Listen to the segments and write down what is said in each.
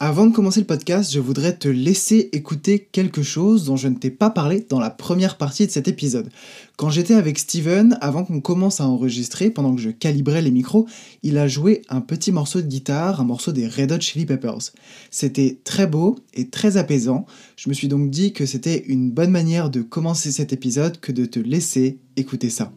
Avant de commencer le podcast, je voudrais te laisser écouter quelque chose dont je ne t'ai pas parlé dans la première partie de cet épisode. Quand j'étais avec Steven, avant qu'on commence à enregistrer, pendant que je calibrais les micros, il a joué un petit morceau de guitare, un morceau des Red Hot Chili Peppers. C'était très beau et très apaisant. Je me suis donc dit que c'était une bonne manière de commencer cet épisode que de te laisser écouter ça.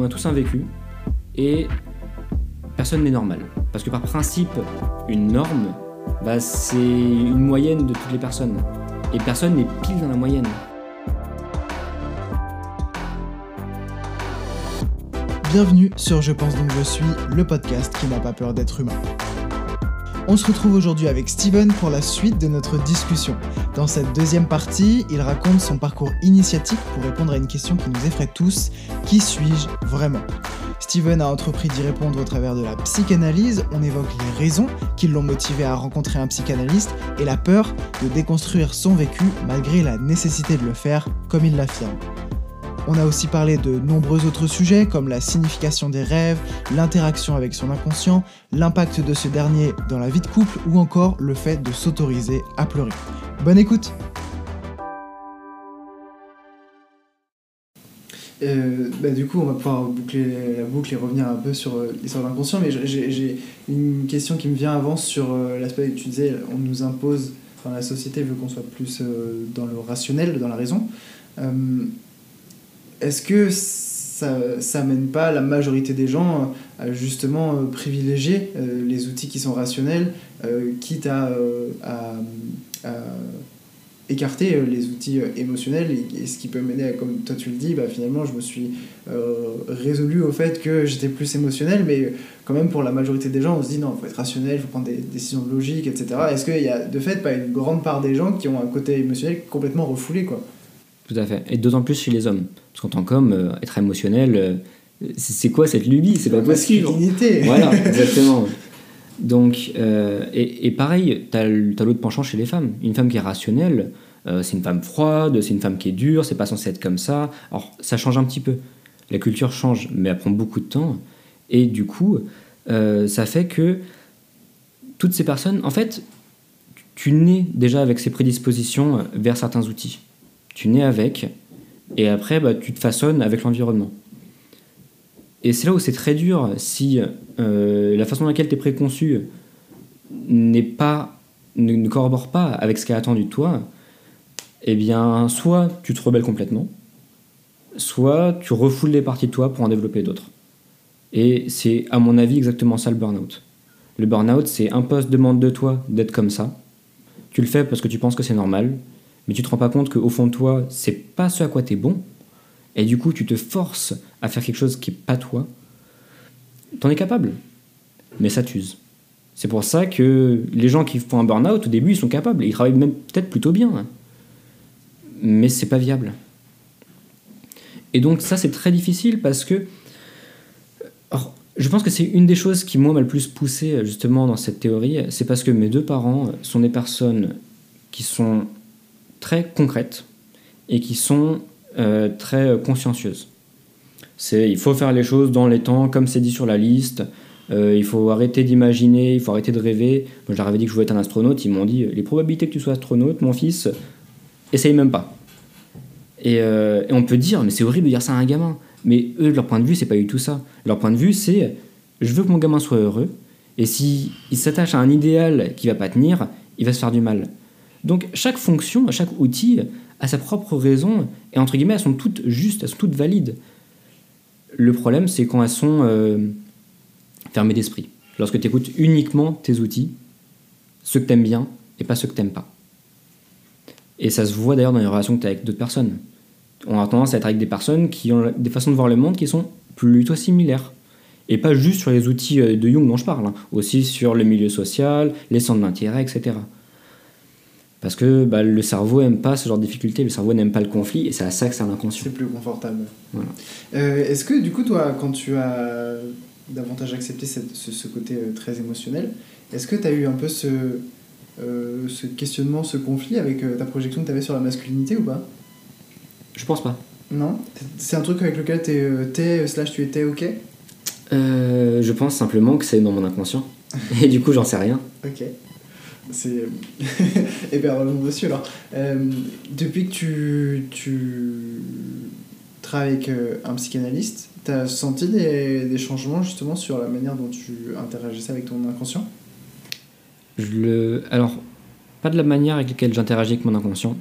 On a tous un vécu et personne n'est normal. Parce que par principe, une norme, bah, c'est une moyenne de toutes les personnes. Et personne n'est pile dans la moyenne. Bienvenue sur Je pense donc je suis, le podcast qui n'a pas peur d'être humain. On se retrouve aujourd'hui avec Steven pour la suite de notre discussion. Dans cette deuxième partie, il raconte son parcours initiatique pour répondre à une question qui nous effraie tous, qui suis-je vraiment? Steven a entrepris d'y répondre au travers de la psychanalyse, on évoque les raisons qui l'ont motivé à rencontrer un psychanalyste et la peur de déconstruire son vécu malgré la nécessité de le faire comme il l'affirme. On a aussi parlé de nombreux autres sujets comme la signification des rêves, l'interaction avec son inconscient, l'impact de ce dernier dans la vie de couple ou encore le fait de s'autoriser à pleurer. Bonne écoute Euh, bah, du coup, on va pouvoir boucler la boucle et revenir un peu sur euh, l'histoire de l'inconscient, mais j'ai- une question qui me vient avant sur euh, l'aspect que tu disais, on nous impose, enfin la société veut qu'on soit plus dans le rationnel, dans la raison. Est-ce que ça, ça mène pas la majorité des gens à justement euh, privilégier euh, les outils qui sont rationnels, euh, quitte à, écarter les outils émotionnels et, ce qui peut mener à, comme toi tu le dis, bah, finalement je me suis résolu au fait que j'étais plus émotionnel, mais quand même pour la majorité des gens on se dit non, il faut être rationnel, il faut prendre des décisions logiques, etc. Est-ce qu'il y a de fait pas une grande part des gens qui ont un côté émotionnel complètement refoulé quoi? Tout à fait. Et d'autant plus chez les hommes. Parce qu'en tant qu'homme, euh, être émotionnel, euh, c'est quoi cette lubie? C'est pas possible. Voilà, exactement. Donc, euh, et, et pareil, t'as t'as l'autre penchant chez les femmes. Une femme qui est rationnelle, euh, c'est une femme froide, c'est une femme qui est dure, c'est pas censé être comme ça. Alors, ça change un petit peu. La culture change, mais elle prend beaucoup de temps. Et du coup, ça fait que toutes ces personnes, en fait, tu nais déjà avec ces prédispositions vers certains outils. Tu nais avec, et après, bah, tu te façonnes avec l'environnement. Et c'est là où c'est très dur si euh, la façon dans laquelle tu es préconçu n'est pas, ne, ne corrobore pas avec ce qui est attendu de toi. Eh bien, soit tu te rebelles complètement, soit tu refoules des parties de toi pour en développer d'autres. Et c'est, à mon avis, exactement ça le burn-out. Le burn-out, c'est un poste demande de toi d'être comme ça. Tu le fais parce que tu penses que c'est normal, mais tu te rends pas compte qu'au fond de toi, c'est pas ce à quoi tu es bon. Et du coup, tu te forces à faire quelque chose qui est pas toi. T'en es capable, mais ça t'use. C'est pour ça que les gens qui font un burn-out, au début, ils sont capables. Ils travaillent même peut-être plutôt bien. hein. Mais c'est pas viable. Et donc ça, c'est très difficile parce que... Je pense que c'est une des choses qui, moi, m'a le plus poussé justement dans cette théorie. C'est parce que mes deux parents sont des personnes qui sont très concrètes et qui sont euh, très consciencieuses. C'est il faut faire les choses dans les temps, comme c'est dit sur la liste. Euh, il faut arrêter d'imaginer, il faut arrêter de rêver. Moi, je leur avais dit que je voulais être un astronaute. Ils m'ont dit les probabilités que tu sois astronaute, mon fils, essaye même pas. Et, euh, et on peut dire, mais c'est horrible de dire ça à un gamin. Mais eux, de leur point de vue, c'est pas du tout ça. Leur point de vue, c'est je veux que mon gamin soit heureux, et si il s'attache à un idéal qui va pas tenir, il va se faire du mal. Donc chaque fonction, chaque outil a sa propre raison, et entre guillemets, elles sont toutes justes, elles sont toutes valides. Le problème, c'est quand elles sont euh, fermées d'esprit. Lorsque tu écoutes uniquement tes outils, ceux que tu aimes bien, et pas ceux que tu n'aimes pas. Et ça se voit d'ailleurs dans les relations que tu as avec d'autres personnes. On a tendance à être avec des personnes qui ont des façons de voir le monde qui sont plutôt similaires. Et pas juste sur les outils euh, de Jung dont je parle, hein. aussi sur le milieu social, les centres d'intérêt, etc. Parce que bah, le cerveau n'aime pas ce genre de difficultés, le cerveau n'aime pas le conflit, et c'est à ça que c'est l'inconscient. C'est plus confortable. Voilà. Euh, Est-ce que du coup, toi, quand tu as davantage accepté cette- ce, ce côté euh, très émotionnel, est-ce que tu as eu un peu ce, euh, ce questionnement, ce conflit avec euh, ta projection que tu avais sur la masculinité ou pas? Je pense pas. Non? C'est un truc avec lequel t'es, slash tu étais ok? Je pense simplement que c'est dans mon inconscient. Et du coup, j'en sais rien. Ok. C'est. Eh bien, revenons dessus alors. Euh, depuis que tu, tu travailles avec euh, un psychanalyste, tu as senti des, des changements justement sur la manière dont tu interagissais avec ton inconscient? Je le... Alors, pas de la manière avec laquelle j'interagis avec mon inconscient.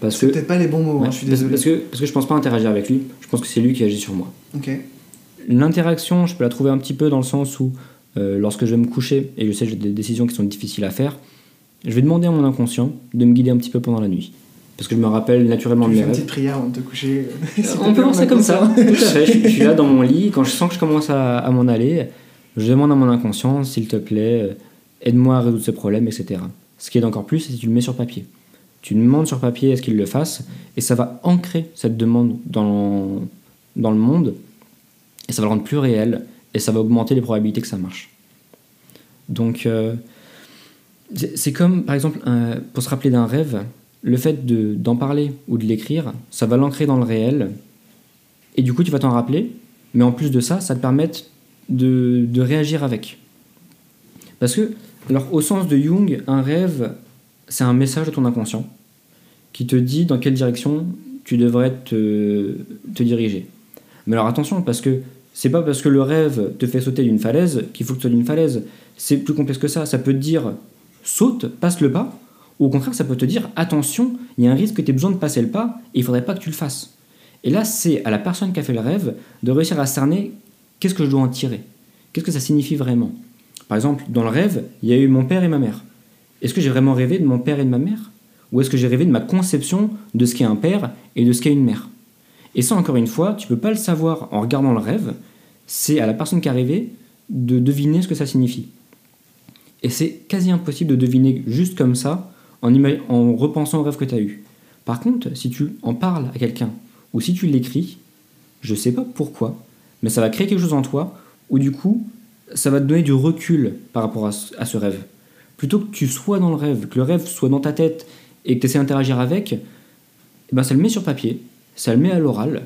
Parce C'est que, peut-être pas les bons mots, hein, je suis désolé. Parce que, parce que je pense pas interagir avec lui. Je pense que c'est lui qui agit sur moi. Ok. L'interaction, je peux la trouver un petit peu dans le sens où, euh, lorsque je vais me coucher et je sais que j'ai des décisions qui sont difficiles à faire, je vais demander à mon inconscient de me guider un petit peu pendant la nuit. Parce que je me rappelle naturellement Tu de mes une rêves. petite prière avant de te coucher. On peut lancer comme ça. inconscient. Tout à fait. Je, je suis là dans mon lit, quand je sens que je commence à, à m'en aller, je demande à mon inconscient, s'il te plaît, euh, aide-moi à résoudre ce problème, etc. Ce qui est encore plus, c'est si tu le mets sur papier. Tu demandes sur papier à ce qu'il le fasse, et ça va ancrer cette demande dans, dans le monde, et ça va le rendre plus réel, et ça va augmenter les probabilités que ça marche. Donc, euh, c'est comme, par exemple, pour se rappeler d'un rêve, le fait de- d'en parler ou de l'écrire, ça va l'ancrer dans le réel, et du coup, tu vas t'en rappeler, mais en plus de ça, ça te permet de, réagir avec. Parce que, alors, au sens de Jung, un rêve, c'est un message de ton inconscient qui te dit dans quelle direction tu devrais te, te diriger. Mais alors attention, parce que c'est pas parce que le rêve te fait sauter d'une falaise qu'il faut que tu sois d'une falaise. C'est plus complexe que ça. Ça peut dire saute, passe le pas, ou au contraire, ça peut te dire attention, il y a un risque que tu aies besoin de passer le pas et il faudrait pas que tu le fasses. Et là, c'est à la personne qui a fait le rêve de réussir à cerner qu'est-ce que je dois en tirer, qu'est-ce que ça signifie vraiment? Par exemple, dans le rêve, il y a eu mon père et ma mère. Est-ce que j'ai vraiment rêvé de mon père et de ma mère? Ou est-ce que j'ai rêvé de ma conception de ce qu'est un père et de ce qu'est une mère? Et ça, encore une fois, tu peux pas le savoir en regardant le rêve. C'est à la personne qui a rêvé de deviner ce que ça signifie. Et c'est quasi impossible de deviner juste comme ça en, repensant au rêve que tu as eu. Par contre, si tu en parles à quelqu'un ou si tu l'écris, je sais pas pourquoi, mais ça va créer quelque chose en toi où du coup, ça va te donner du recul par rapport à ce, à ce rêve. Plutôt que tu sois dans le rêve, que le rêve soit dans ta tête et que tu essaies d'interagir avec, eh ben ça le met sur papier, ça le met à l'oral,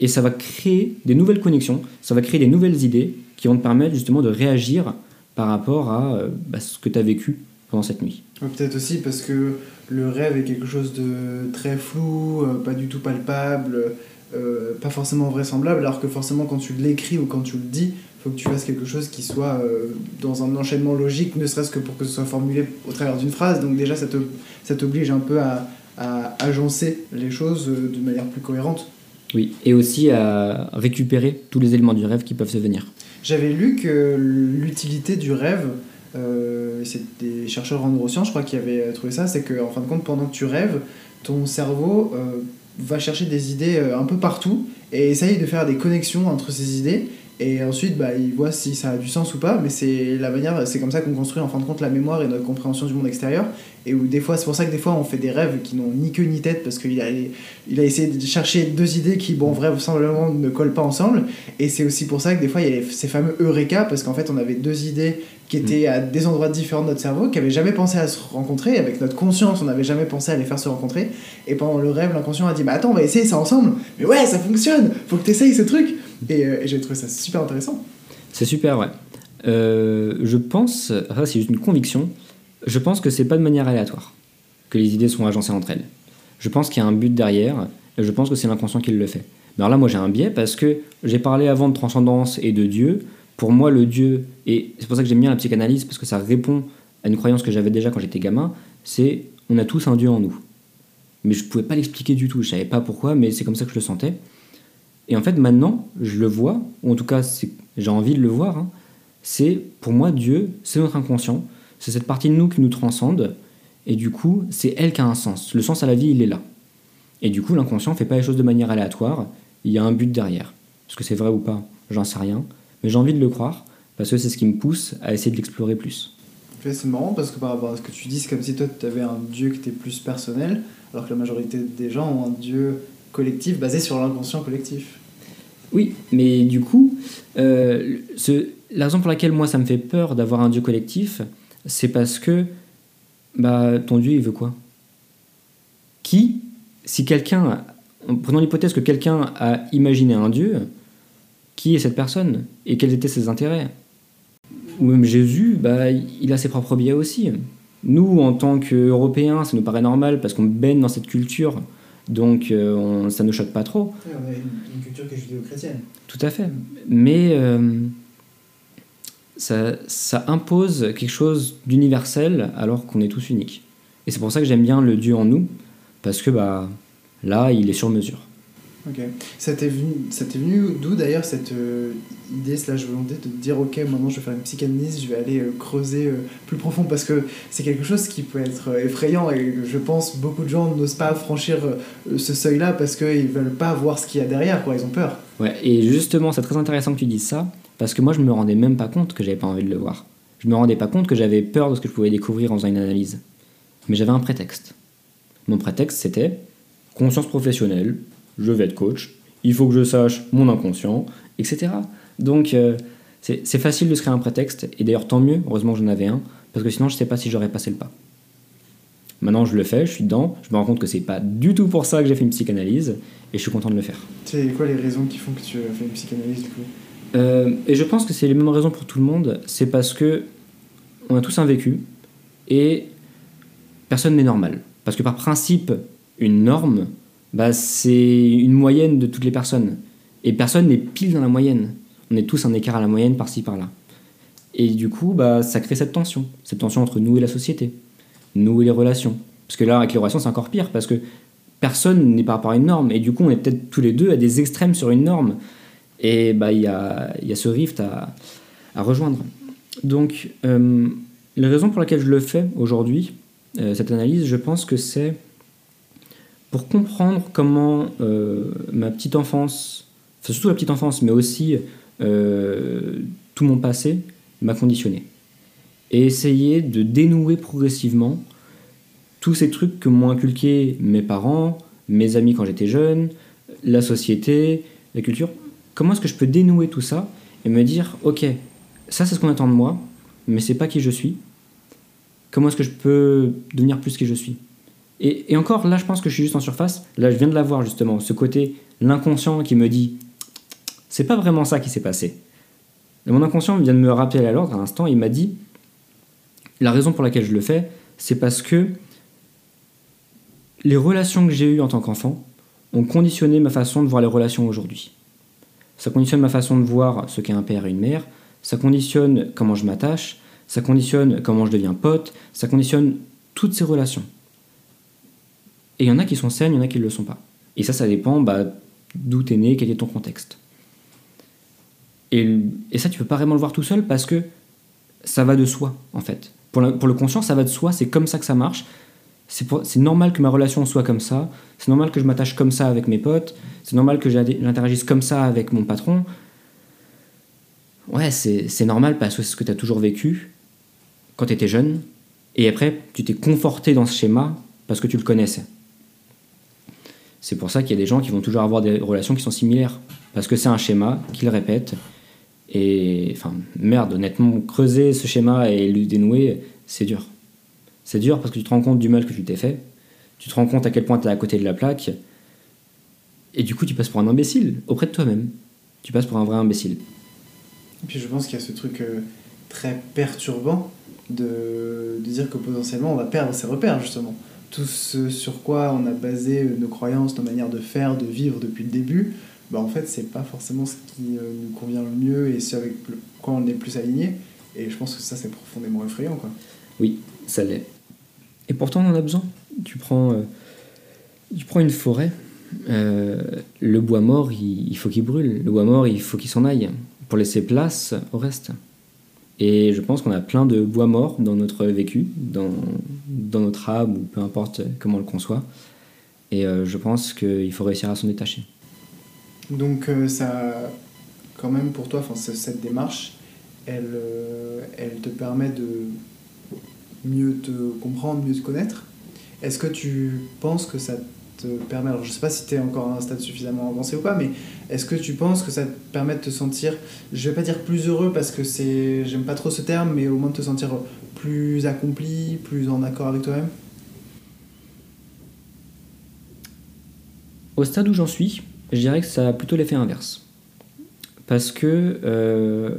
et ça va créer des nouvelles connexions, ça va créer des nouvelles idées qui vont te permettre justement de réagir par rapport à euh, bah, ce que tu as vécu pendant cette nuit. Ouais, Peut-être aussi parce que le rêve est quelque chose de très flou, euh, pas du tout palpable, euh, pas forcément vraisemblable, alors que forcément quand tu l'écris ou quand tu le dis, il faut que tu fasses quelque chose qui soit euh, dans un enchaînement logique, ne serait-ce que pour que ce soit formulé au travers d'une phrase. Donc déjà, ça te- ça t'oblige un peu à, à agencer les choses de manière plus cohérente. Oui, et aussi à récupérer tous les éléments du rêve qui peuvent se venir. J'avais lu que l'utilité du rêve, euh, c'est des chercheurs en neurosciences, je crois, qui avaient trouvé ça, c'est qu'en fin de compte, pendant que tu rêves, ton cerveau euh, va chercher des idées euh, un peu partout et essaye de faire des connexions entre ces idées. Et ensuite, bah, il voit si ça a du sens ou pas, mais c'est la manière, c'est comme ça qu'on construit en fin de compte la mémoire et notre compréhension du monde extérieur. Et où des fois, c'est pour ça que des fois on fait des rêves qui n'ont ni queue ni tête parce qu'il a, il a essayé de chercher deux idées qui, bon, vraisemblablement ne collent pas ensemble. Et c'est aussi pour ça que des fois il y a ces fameux Eureka parce qu'en fait on avait deux idées qui étaient à des endroits différents de notre cerveau, qui n'avaient jamais pensé à se rencontrer. Avec notre conscience, on n'avait jamais pensé à les faire se rencontrer. Et pendant le rêve, l'inconscient a dit Bah attends, on va essayer ça ensemble. Mais ouais, ça fonctionne, faut que tu essayes ce truc. Et, euh, et j'ai trouvé ça super intéressant. C'est super, ouais. Euh, je pense, ça c'est juste une conviction, je pense que c'est pas de manière aléatoire que les idées sont agencées entre elles. Je pense qu'il y a un but derrière, et je pense que c'est l'inconscient qui le fait. Mais alors là, moi j'ai un biais parce que j'ai parlé avant de transcendance et de Dieu. Pour moi, le Dieu, et c'est pour ça que j'aime bien la psychanalyse, parce que ça répond à une croyance que j'avais déjà quand j'étais gamin, c'est on a tous un Dieu en nous. Mais je pouvais pas l'expliquer du tout, je savais pas pourquoi, mais c'est comme ça que je le sentais. Et en fait, maintenant, je le vois, ou en tout cas, j'ai envie de le voir. Hein. c'est pour moi, Dieu, c'est notre inconscient, c'est cette partie de nous qui nous transcende, et du coup, c'est elle qui a un sens. Le sens à la vie, il est là. Et du coup, l'inconscient ne fait pas les choses de manière aléatoire, il y a un but derrière. Est-ce que c'est vrai ou pas? J'en sais rien, mais j'ai envie de le croire, parce que c'est ce qui me pousse à essayer de l'explorer plus. C'est marrant parce que par rapport à ce que tu dis, c'est comme si toi tu avais un Dieu qui était plus personnel, alors que la majorité des gens ont un Dieu collectif basé sur l'inconscient collectif. Oui, mais du coup, euh, la raison pour laquelle moi ça me fait peur d'avoir un Dieu collectif, c'est parce que bah, ton Dieu il veut quoi? Qui, si quelqu'un, prenons l'hypothèse que quelqu'un a imaginé un Dieu, qui est cette personne? Et quels étaient ses intérêts? Ou même Jésus, bah, il a ses propres biais aussi. Nous, en tant qu'Européens, ça nous paraît normal parce qu'on baigne dans cette culture, donc euh, on, ça ne choque pas trop. on a une, culture qui est judéo-chrétienne. Tout à fait. Mais euh, ça, ça, impose quelque chose d'universel alors qu'on est tous uniques. Et c'est pour ça que j'aime bien le Dieu en nous, parce que bah, là, il est sur mesure. Ok. Ça t'est venu, venu d'où d'ailleurs cette euh, idée slash volonté de te dire ok maintenant je vais faire une psychanalyse, je vais aller euh, creuser euh, plus profond parce que c'est quelque chose qui peut être effrayant et je pense beaucoup de gens n'osent pas franchir ce seuil là parce qu'ils veulent pas voir ce qu'il y a derrière quoi, ils ont peur. Ouais et justement c'est très intéressant que tu dises ça parce que moi je me rendais même pas compte que j'avais pas envie de le voir. Je me rendais pas compte que j'avais peur de ce que je pouvais découvrir en faisant une analyse. Mais j'avais un prétexte. Mon prétexte c'était conscience professionnelle, je vais être coach, il faut que je sache mon inconscient, etc. Donc euh, c'est facile de se créer un prétexte, et d'ailleurs tant mieux, heureusement que j'en avais un, parce que sinon je ne sais pas si j'aurais passé le pas. Maintenant je le fais, je suis dedans, je me rends compte que c'est pas du tout pour ça que j'ai fait une psychanalyse, et je suis content de le faire. C'est quoi les raisons qui font que tu as fait une psychanalyse du coup? Euh, Et je pense que c'est les mêmes raisons pour tout le monde, c'est parce que on a tous un vécu, et personne n'est normal. Parce que par principe, une norme, bah, c'est une moyenne de toutes les personnes. Et personne n'est pile dans la moyenne. On est tous un écart à la moyenne par-ci par-là. Et du coup, bah, ça crée cette tension, cette tension entre nous et la société, nous et les relations. Parce que là, avec les relations, c'est encore pire, parce que personne n'est par rapport à une norme, et du coup, on est peut-être tous les deux à des extrêmes sur une norme. Et bah, il y, a, y a ce rift à, à rejoindre. Donc, euh, la raison pour laquelle je le fais aujourd'hui, euh, cette analyse, je pense que c'est pour comprendre comment euh, ma petite enfance, surtout la petite enfance, mais aussi euh, tout mon passé, m'a conditionné. Et essayer de dénouer progressivement tous ces trucs que m'ont inculqué mes parents, mes amis quand j'étais jeune, la société, la culture. Comment est-ce que je peux dénouer tout ça et me dire, ok, ça c'est ce qu'on attend de moi, mais c'est pas qui je suis. Comment est-ce que je peux devenir plus qui je suis? Et, encore, là, je pense que je suis juste en surface. Là, je viens de l'avoir justement, ce côté, l'inconscient qui me dit c'est pas vraiment ça qui s'est passé. mon inconscient vient de me rappeler à l'ordre à l'instant. Il m'a dit la raison pour laquelle je le fais, c'est parce que les relations que j'ai eues en tant qu'enfant ont conditionné ma façon de voir les relations aujourd'hui. Ça conditionne ma façon de voir ce qu'est un père et une mère, ça conditionne comment je m'attache, ça conditionne comment je deviens pote, ça conditionne toutes ces relations. Et il y en a qui sont saines, il y en a qui ne le sont pas. Et ça, ça dépend bah, d'où tu es né, quel est ton contexte. Et, ça, tu peux pas vraiment le voir tout seul parce que ça va de soi, en fait. Pour, pour le conscient, ça va de soi, c'est comme ça que ça marche. C'est normal que ma relation soit comme ça, c'est normal que je m'attache comme ça avec mes potes, c'est normal que j'interagisse comme ça avec mon patron. Ouais, c'est normal parce que c'est ce que tu as toujours vécu quand tu étais jeune, et après, tu t'es conforté dans ce schéma parce que tu le connaissais. C'est pour ça qu'il y a des gens qui vont toujours avoir des relations qui sont similaires. Parce que c'est un schéma qu'ils répètent. Et enfin, merde, honnêtement, creuser ce schéma et le dénouer, c'est dur. C'est dur parce que tu te rends compte du mal que tu t'es fait. Tu te rends compte à quel point tu es à côté de la plaque. Et du coup, tu passes pour un imbécile auprès de toi-même. Tu passes pour un vrai imbécile. Et puis je pense qu'il y a ce truc euh, très perturbant de, de, dire que potentiellement on va perdre ses repères, justement. Tout ce sur quoi on a basé nos croyances, nos manières de faire, de vivre depuis le début, bah en fait, c'est pas forcément ce qui euh, nous convient le mieux et ce avec quoi on est plus aligné. Et je pense que ça, c'est profondément effrayant. Quoi. Oui, ça l'est. Et pourtant, on en a besoin? Tu prends, euh, tu prends une forêt, euh, le bois mort, il faut qu'il brûle. Le bois mort, il faut qu'il s'en aille pour laisser place au reste. Et je pense qu'on a plein de bois morts dans notre vécu, dans, dans notre âme, ou peu importe comment on le conçoit. Et je pense qu'il faut réussir à s'en détacher. Donc euh, ça, quand même pour toi, cette démarche, elle, euh, elle te permet de mieux te comprendre, mieux te connaître. Est-ce que tu penses que ça te permet, alors je sais pas si tu es encore à un stade suffisamment avancé ou pas, mais est-ce que tu penses que ça te permet de te sentir, je vais pas dire plus heureux parce que c'est, j'aime pas trop ce terme, mais au moins de te sentir plus accompli, plus en accord avec toi-même? Au stade où j'en suis, je dirais que ça a plutôt l'effet inverse. Parce que euh,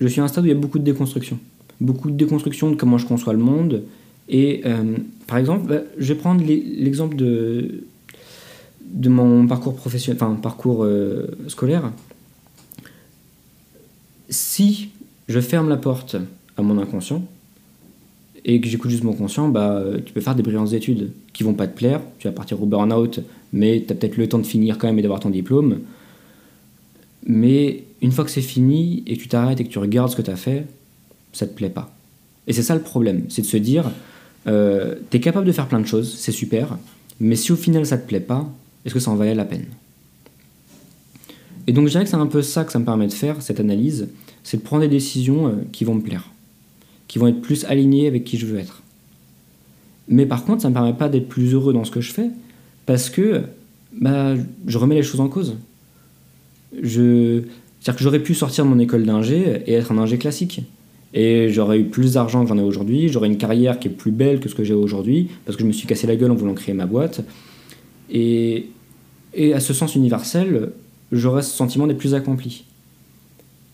je suis à un stade où il y a beaucoup de déconstruction. Beaucoup de déconstruction de comment je conçois le monde. Et euh, par exemple, bah, je vais prendre l'exemple de, de mon parcours professionnel, enfin parcours euh, scolaire. Si je ferme la porte à mon inconscient et que j'écoute juste mon conscient, bah, tu peux faire des brillantes études qui vont pas te plaire, tu vas partir au burn-out mais tu as peut-être le temps de finir quand même et d'avoir ton diplôme. Mais une fois que c'est fini et que tu t'arrêtes et que tu regardes ce que tu as fait, ça te plaît pas. Et c'est ça le problème, c'est de se dire, euh, tu es capable de faire plein de choses, c'est super, mais si au final ça te plaît pas, est-ce que ça en valait la peine? Et donc je dirais que c'est un peu ça que ça me permet de faire, cette analyse, c'est de prendre des décisions euh, qui vont me plaire, qui vont être plus alignées avec qui je veux être. Mais par contre, ça me permet pas d'être plus heureux dans ce que je fais, parce que bah, je remets les choses en cause. Je... C'est-à-dire que j'aurais pu sortir de mon école d'ingé et être un ingé classique. Et j'aurais eu plus d'argent que j'en ai aujourd'hui, j'aurais une carrière qui est plus belle que ce que j'ai aujourd'hui, parce que je me suis cassé la gueule en voulant créer ma boîte. Et, et à ce sens universel, j'aurais ce sentiment d'être plus accompli.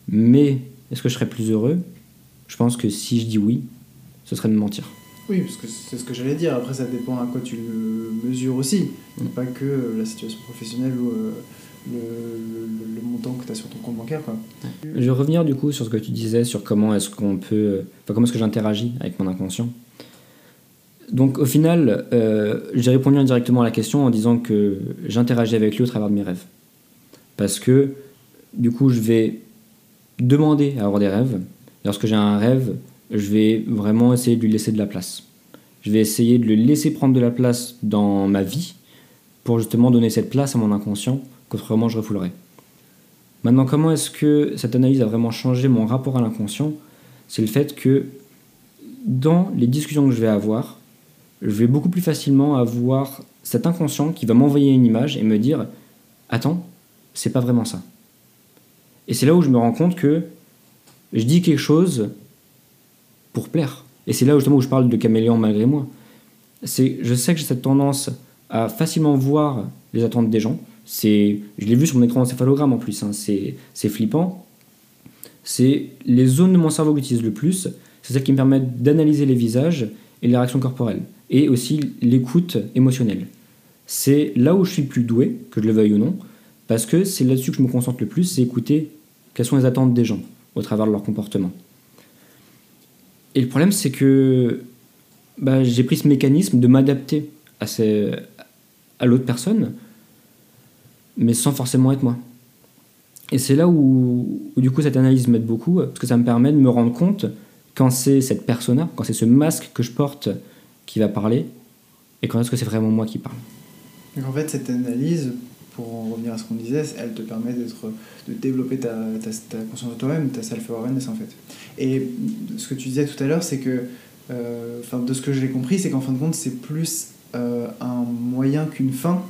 Mais est-ce que je serais plus heureux? Je pense que si je dis oui, ce serait de mentir. Oui, parce que c'est ce que j'allais dire. Après, ça dépend à quoi tu le mesures aussi. Mm. Pas que euh, la situation professionnelle ou euh, le, montant que tu as sur ton compte bancaire. Je vais revenir du coup sur ce que tu disais, sur comment est-ce qu'on peut. Enfin, comment est-ce que j'interagis avec mon inconscient. Donc, au final, euh, j'ai répondu indirectement à la question en disant que j'interagis avec lui au travers de mes rêves. Parce que, du coup, je vais demander à avoir des rêves. Lorsque j'ai un rêve, je vais vraiment essayer de lui laisser de la place. Je vais essayer de le laisser prendre de la place dans ma vie pour justement donner cette place à mon inconscient qu'autrement je refoulerais. Maintenant, comment est-ce que cette analyse a vraiment changé mon rapport à l'inconscient? C'est le fait que dans les discussions que je vais avoir, je vais beaucoup plus facilement avoir cet inconscient qui va m'envoyer une image et me dire Attends, c'est pas vraiment ça. Et c'est là où je me rends compte que je dis quelque chose pour plaire. Et c'est là justement où je parle de caméléon malgré moi. C'est, je sais que j'ai cette tendance à facilement voir les attentes des gens. C'est, je l'ai vu sur mon écran encéphalogramme en plus, hein. c'est, flippant. C'est les zones de mon cerveau que j'utilise le plus, c'est celles qui me permettent d'analyser les visages et les réactions corporelles. Et aussi l'écoute émotionnelle. C'est là où je suis le plus doué, que je le veuille ou non, parce que c'est là-dessus que je me concentre le plus, c'est écouter quelles sont les attentes des gens au travers de leur comportement. Et le problème, c'est que bah, j'ai pris ce mécanisme de m'adapter à, à l'autre personne, mais sans forcément être moi. Et c'est là où, du coup cette analyse m'aide beaucoup, parce que ça me permet de me rendre compte quand c'est cette persona, quand c'est ce masque que je porte qui va parler, et quand est-ce que c'est vraiment moi qui parle. Donc en fait, cette analyse, pour en revenir à ce qu'on disait, elle te permet d'être, de développer ta, ta, conscience de toi-même, ta self-awareness en fait. Et ce que tu disais tout à l'heure, c'est que, euh, de ce que j'ai compris, c'est qu'en fin de compte, c'est plus euh, un moyen qu'une fin.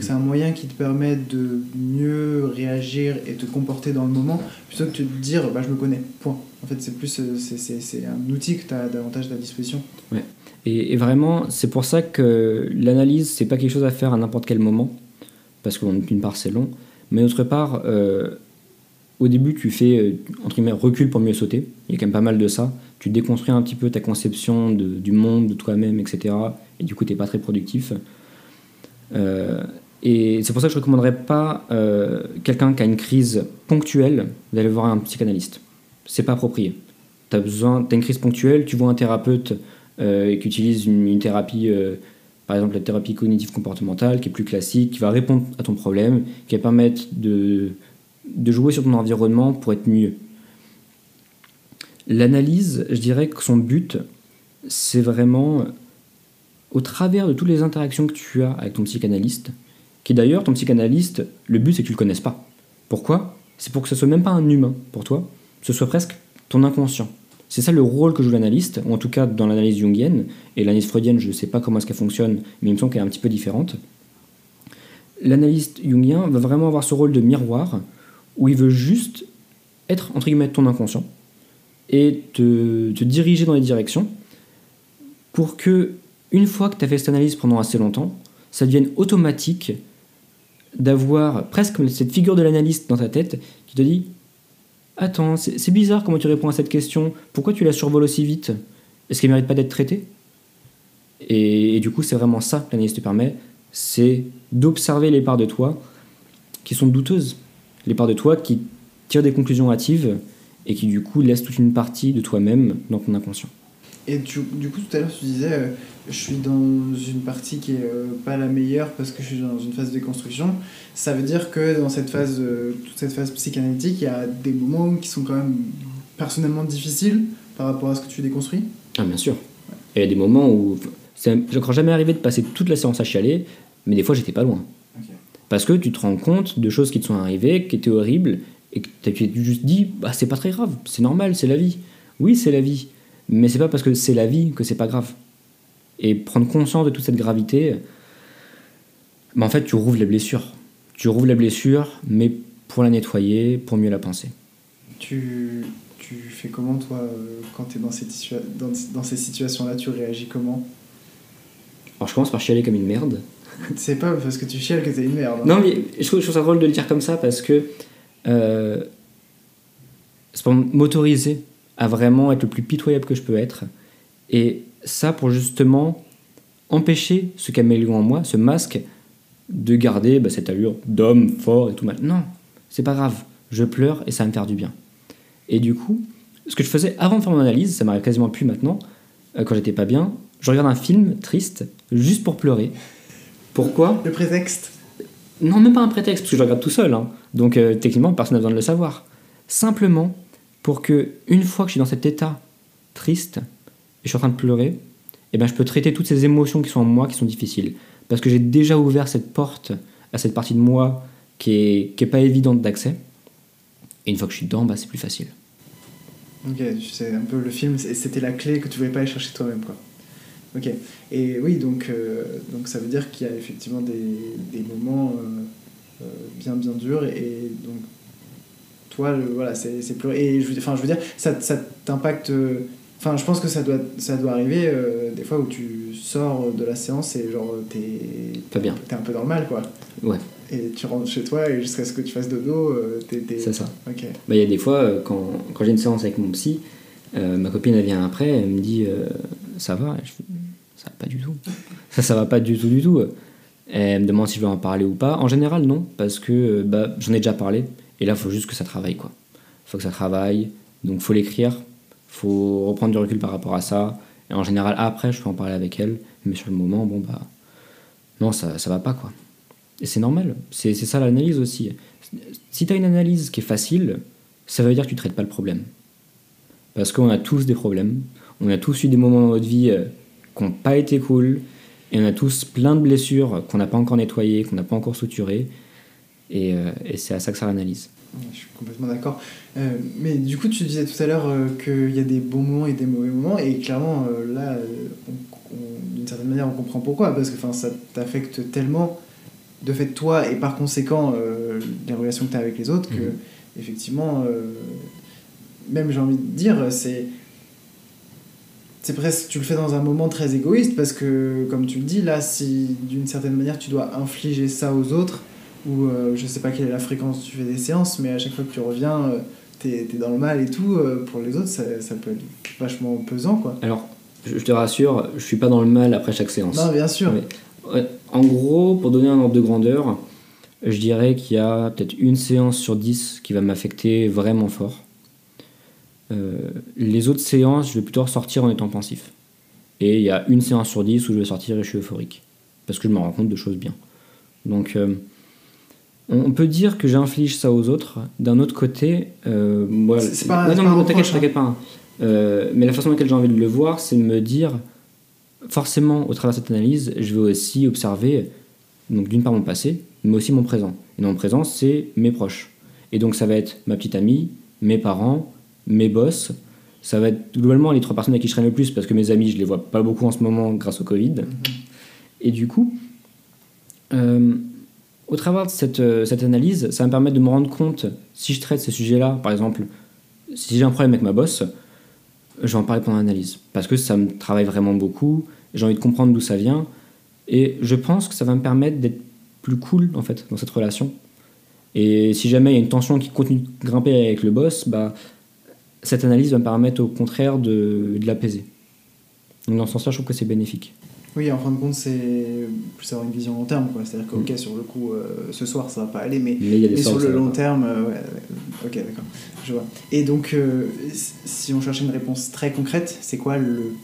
C'est un moyen qui te permet de mieux réagir et te comporter dans le moment, plutôt que de te dire, bah, je me connais, point. En fait, c'est plus euh, c'est, un outil que tu as davantage à ta disposition. Ouais. Et, et vraiment, c'est pour ça que l'analyse, c'est pas quelque chose à faire à n'importe quel moment parce que d'une part c'est long, mais d'autre part, euh, au début, tu fais, euh, entre guillemets, recul pour mieux sauter. Il y a quand même pas mal de ça. Tu déconstruis un petit peu ta conception de, du monde, de toi-même, etc. Et du coup, tu n'es pas très productif. Euh, et c'est pour ça que je ne recommanderais pas euh, quelqu'un qui a une crise ponctuelle d'aller voir un psychanalyste. C'est pas approprié. Tu as as une crise ponctuelle, tu vois un thérapeute qui utilise une, thérapie par exemple la thérapie cognitive comportementale, qui est plus classique, qui va répondre à ton problème, qui va permettre de jouer sur ton environnement pour être mieux. L'analyse, je dirais que son but, c'est vraiment, au travers de toutes les interactions que tu as avec ton psychanalyste, qui d'ailleurs, ton psychanalyste, le but c'est que tu le connaisses pas. Pourquoi? C'est pour que ce soit même pas un humain pour toi, ce soit presque ton inconscient. C'est ça le rôle que joue l'analyste, ou en tout cas dans l'analyse jungienne, et l'analyse freudienne, je ne sais pas comment est-ce qu'elle fonctionne, mais il me semble qu'elle est un petit peu différente. L'analyste jungien va vraiment avoir ce rôle de miroir, où il veut juste être, entre guillemets, ton inconscient, et te, te diriger dans les directions, pour que, une fois que tu as fait cette analyse pendant assez longtemps, ça devienne automatique d'avoir presque cette figure de l'analyste dans ta tête qui te dit Attends, c'est bizarre comment tu réponds à cette question. Pourquoi tu la survoles aussi vite? Est-ce qu'elle mérite pas d'être traitée? Et, du coup, c'est vraiment ça que l'analyse te permet c'est d'observer les parts de toi qui sont douteuses. Les parts de toi qui tirent des conclusions hâtives et qui, du coup, laissent toute une partie de toi-même dans ton inconscient. Et du coup, tout à l'heure, tu disais, euh, je suis dans une partie qui est euh, pas la meilleure parce que je suis dans une phase de déconstruction. Ça veut dire que dans cette phase, euh, toute cette phase psychanalytique, il y a des moments qui sont quand même personnellement difficiles par rapport à ce que tu déconstruis Ah, bien sûr. il y a des moments où. Je ne crois jamais arrivé de passer toute la séance à chialer, mais des fois, j'étais pas loin. Parce que tu te rends compte de choses qui te sont arrivées, qui étaient horribles, et que tu as juste dit, bah, c'est pas très grave, c'est normal, c'est la vie. Oui, c'est la vie mais c'est pas parce que c'est la vie que c'est pas grave. Et prendre conscience de toute cette gravité, bah en fait, tu rouvres les blessures. Tu rouvres les blessures, mais pour la nettoyer, pour mieux la penser. Tu, tu fais comment, toi, euh, quand tu es dans, cette dans, dans ces situations-là Tu réagis comment? Alors, je commence par chialer comme une merde. c'est pas parce que tu chiales que t'es une merde. Hein. Non, mais je trouve, ça drôle de le dire comme ça parce que euh, c'est pour m'autoriser à vraiment être le plus pitoyable que je peux être. Et ça pour justement empêcher ce caméléon en moi, ce masque, de garder bah, cette allure d'homme fort et tout mal. Non, c'est pas grave. Je pleure et ça me faire du bien. Et du coup, ce que je faisais avant de faire mon analyse, ça m'arrive quasiment plus maintenant, euh, quand j'étais pas bien, je regarde un film triste juste pour pleurer. Pourquoi? Le prétexte Non, même pas un prétexte, parce que je regarde tout seul. Hein. Donc euh, techniquement, personne n'a besoin de le savoir. Simplement pour que, une fois que je suis dans cet état triste et je suis en train de pleurer, eh ben, je peux traiter toutes ces émotions qui sont en moi, qui sont difficiles. Parce que j'ai déjà ouvert cette porte à cette partie de moi qui est, qui est pas évidente d'accès. Et une fois que je suis dedans, bah, c'est plus facile. Ok, c'est un peu le film, c'était la clé que tu voulais pas aller chercher toi-même. quoi. Ok, et oui, donc, euh, donc ça veut dire qu'il y a effectivement des, des moments euh, euh, bien bien durs, et toi, voilà, c'est plus. Et je, enfin, je veux dire, ça, ça t'impacte. Euh, enfin, je pense que ça doit, ça doit arriver euh, des fois où tu sors de la séance et genre t'es. Pas bien. T'es un peu normal, quoi. Ouais. Et tu rentres chez toi et jusqu'à ce que tu fasses dodo, euh, t'es. C'est ça. Ok. Bah, il y a des fois, quand, quand j'ai une séance avec mon psy, ma copine elle vient après, elle me dit Ça va? Je, Ça va pas du tout. ça, ça va pas du tout, du tout. Elle me demande si je veux en parler ou pas. En général, non, parce que bah, j'en ai déjà parlé. Et là, il faut juste que ça travaille, quoi. Faut que ça travaille. Donc, faut l'écrire. faut reprendre du recul par rapport à ça. Et en général, après, je peux en parler avec elle. Mais sur le moment, bon, bah. Non, ça, ça va pas, quoi. Et c'est normal. C'est ça l'analyse aussi. Si tu as une analyse qui est facile, ça veut dire que tu traites pas le problème. Parce qu'on a tous des problèmes. On a tous eu des moments dans notre vie euh, qui n'ont pas été cool. Et on a tous plein de blessures qu'on n'a pas encore nettoyées, qu'on n'a pas encore suturées. Euh, et, c'est à ça que ça l'analyse. Je suis complètement d'accord. Euh, mais du coup, tu disais tout à l'heure euh, qu'il y a des bons moments et des mauvais moments, et clairement, là, d'une certaine manière, on comprend pourquoi, parce que ça t'affecte tellement de fait toi, et par conséquent, les relations que tu as avec les autres, que, mhm. effectivement, même j'ai envie de dire, c'est. C'est presque, tu le fais dans un moment très égoïste parce que, comme tu le dis, là, si d'une certaine manière tu dois infliger ça aux autres, ou euh, je sais pas quelle est la fréquence tu fais des séances, mais à chaque fois que tu reviens, euh, t'es es dans le mal et tout, euh, pour les autres, ça, ça peut être vachement pesant, quoi. Alors, je te rassure, je suis pas dans le mal après chaque séance. Non, bien sûr. Mais, en gros, pour donner un ordre de grandeur, je dirais qu'il y a peut-être une séance sur 10 qui va m'affecter vraiment fort. Euh, les autres séances, je vais plutôt ressortir en étant pensif. Et il y a une séance sur 10 où je vais sortir et je suis euphorique. Parce que je me rends compte de choses bien. Donc, euh, on peut dire que j'inflige ça aux autres. D'un autre côté, euh, moi- C'est- pas Ouais, non, pas t'inquiète, pas. hein. Euh, mais la façon dans laquelle j'ai envie de le voir, c'est de me dire, forcément, au travers de cette analyse, je vais aussi observer, donc d'une part mon passé, mais aussi mon présent. Et dans mon présent, c'est mes proches. Et donc ça va être ma petite amie, mes parents, mes boss. Ça va être globalement les trois personnes à qui je traîne le plus, parce que mes amis, je les vois pas beaucoup en ce moment grâce au Covid. Et du coup, euh, au travers de cette, euh, cette analyse, ça va me permettre de me rendre compte, si je traite ces sujets-là, par exemple, si j'ai un problème avec ma boss, je vais en parler pendant l'analyse. Parce que ça me travaille vraiment beaucoup, j'ai envie de comprendre d'où ça vient, et je pense que ça va me permettre d'être plus cool, en fait, dans cette relation. Et si jamais il y a une tension qui continue de grimper avec le boss, bah, cette analyse va me permettre au contraire de, de l'apaiser. Dans ce sens-là, je trouve que c'est bénéfique. Oui, en fin de compte, c'est plus avoir une vision long terme, quoi. C'est-à-dire que, ok, sur le coup, euh, ce soir, ça va pas aller, mais, sur le long terme, euh, ouais, ok, d'accord, je vois. Et donc, euh, si on cherchait une réponse très concrète, c'est quoi le,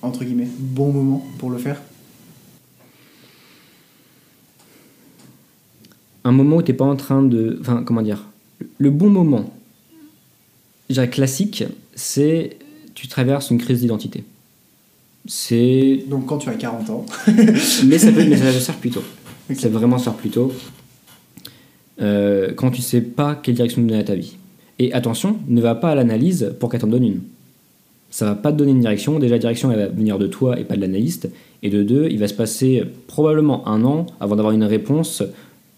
entre guillemets, bon moment pour le faire? Un moment où t'es pas en train de. Enfin, comment dire? Le bon moment, je dirais classique, c'est tu traverses une crise d'identité. C'est. Donc, quand tu as 40 ans, Mais ça peut, mais ça peut se faire plus tôt. Ok. Ça vraiment se faire plus tôt. Euh, quand tu sais pas quelle direction donner à ta vie. Et attention, ne va pas à l'analyse pour qu'elle t'en donne une. Ça va pas te donner une direction. Déjà, la direction, elle va venir de toi et pas de l'analyste. Et de deux, il va se passer probablement un an avant d'avoir une réponse,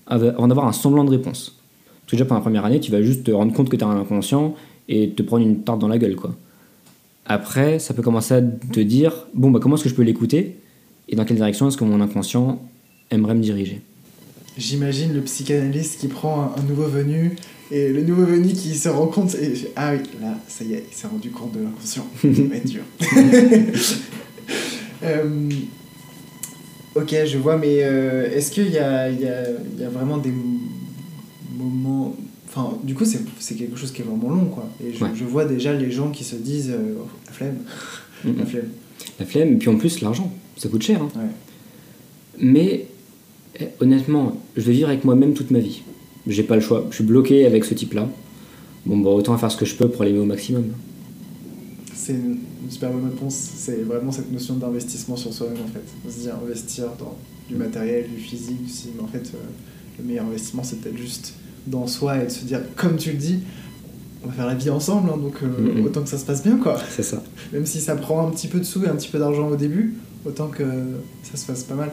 avant d'avoir un semblant de réponse. Parce que déjà, pendant la première année, tu vas juste te rendre compte que tu as un inconscient et te prendre une tarte dans la gueule, quoi. Après, ça peut commencer à te dire, bon, bah, comment est-ce que je peux l'écouter Et dans quelle direction est-ce que mon inconscient aimerait me diriger? J'imagine le psychanalyste qui prend un, nouveau venu, et le nouveau venu qui se rend compte, et ah oui, là, ça y est, il s'est rendu compte de l'inconscient. Ça va être dur. Euh, ok, je vois, mais euh, est-ce qu'il y a, il y, a, y a vraiment des moments. Enfin, du coup, c'est quelque chose qui est vraiment long, quoi. Et je, Ouais. je vois déjà les gens qui se disent euh, la flemme, la flemme. La flemme, et puis en plus, l'argent, ça coûte cher. hein. Ouais. Mais eh, honnêtement, je vais vivre avec moi-même toute ma vie. J'ai pas le choix. Je suis bloqué avec ce type-là. Bon, bah, autant faire ce que je peux pour l'aimer au maximum. C'est une, une super bonne réponse. C'est vraiment cette notion d'investissement sur soi-même, en fait. On se dit investir dans du matériel, du physique aussi, mais en fait, euh, le meilleur investissement, c'est peut-être juste dans soi et de se dire, comme tu le dis, on va faire la vie ensemble, hein, donc euh, Mhm. autant que ça se passe bien, quoi. C'est ça. Même si ça prend un petit peu de sous et un petit peu d'argent au début, autant que ça se fasse pas mal.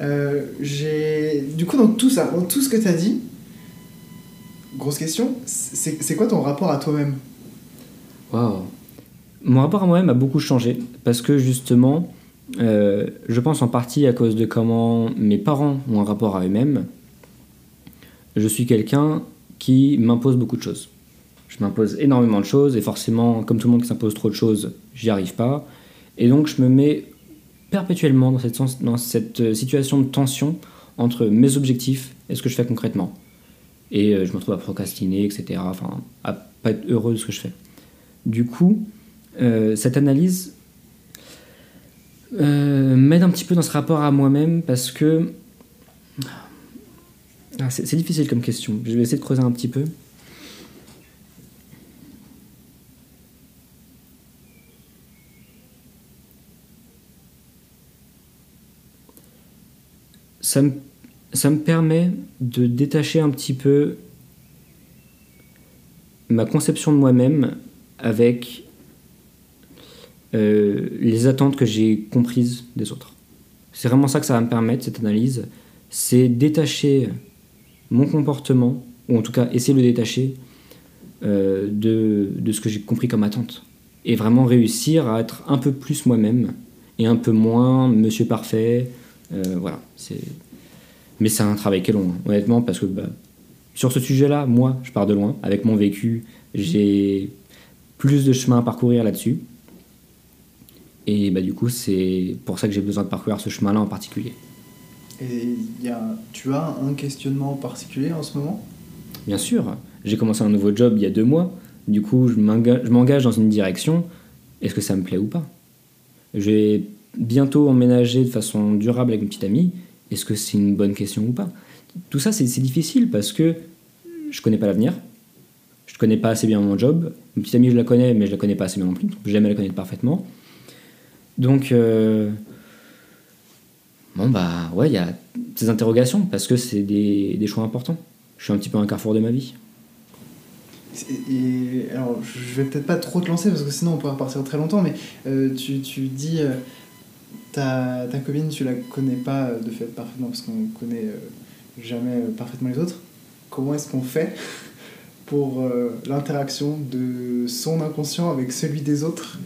Euh, j'ai... Du coup, dans tout ça, dans tout ce que tu as dit, grosse question, c'est c'est quoi ton rapport à toi-même? Waouh. Mon rapport à moi-même a beaucoup changé parce que justement, euh, je pense en partie à cause de comment mes parents ont un rapport à eux-mêmes. Je suis quelqu'un qui m'impose beaucoup de choses. Je m'impose énormément de choses et forcément, comme tout le monde qui s'impose trop de choses, j'y arrive pas. Et donc, je me mets perpétuellement dans cette, euh, situation de tension entre mes objectifs et ce que je fais concrètement. Et euh, je me retrouve à procrastiner, etc. Enfin, à pas être heureux de ce que je fais. Du coup, euh, cette analyse m'aide un petit peu dans ce rapport à moi-même parce que. Ah, c'est difficile comme question. Je vais essayer de creuser un petit peu. Ça me, ça me permet de détacher un petit peu ma conception de moi-même avec euh, les attentes que j'ai comprises des autres. C'est vraiment ça que ça va me permettre, cette analyse, c'est détacher mon comportement, ou en tout cas essayer de le détacher euh, de, de ce que j'ai compris comme attente. Et vraiment réussir à être un peu plus moi-même et un peu moins monsieur parfait. Euh, voilà, c'est Mais c'est un travail qui est long, hein, honnêtement, parce que bah, sur ce sujet-là, moi, je pars de loin. Avec mon vécu, j'ai plus de chemin à parcourir là-dessus. Et bah, du coup, c'est pour ça que j'ai besoin de parcourir ce chemin-là en particulier. Et y a, tu as un questionnement particulier en ce moment? Bien sûr. J'ai commencé un nouveau job il y a deux mois. Du coup, je m'engage dans une direction. Est-ce que ça me plaît ou pas? Je vais bientôt emménager de façon durable avec une petite amie. Est-ce que c'est une bonne question ou pas? Tout ça, c'est difficile parce que je connais pas l'avenir. Je connais pas assez bien mon job. Une petite amie, je la connais, mais je la connais pas assez bien non plus. J'aime la connaître parfaitement. Donc, euh, bon, bah, ouais, il y a ces interrogations parce que c'est des, des choix importants. Je suis un petit peu un carrefour de ma vie. Et, alors, je vais peut-être pas trop te lancer parce que sinon on pourrait repartir très longtemps, mais euh, tu, tu, dis euh, ta, ta copine, tu la connais pas de fait parfaitement parce qu'on connaît jamais parfaitement les autres. Comment est-ce qu'on fait pour l'interaction de son inconscient avec celui des autres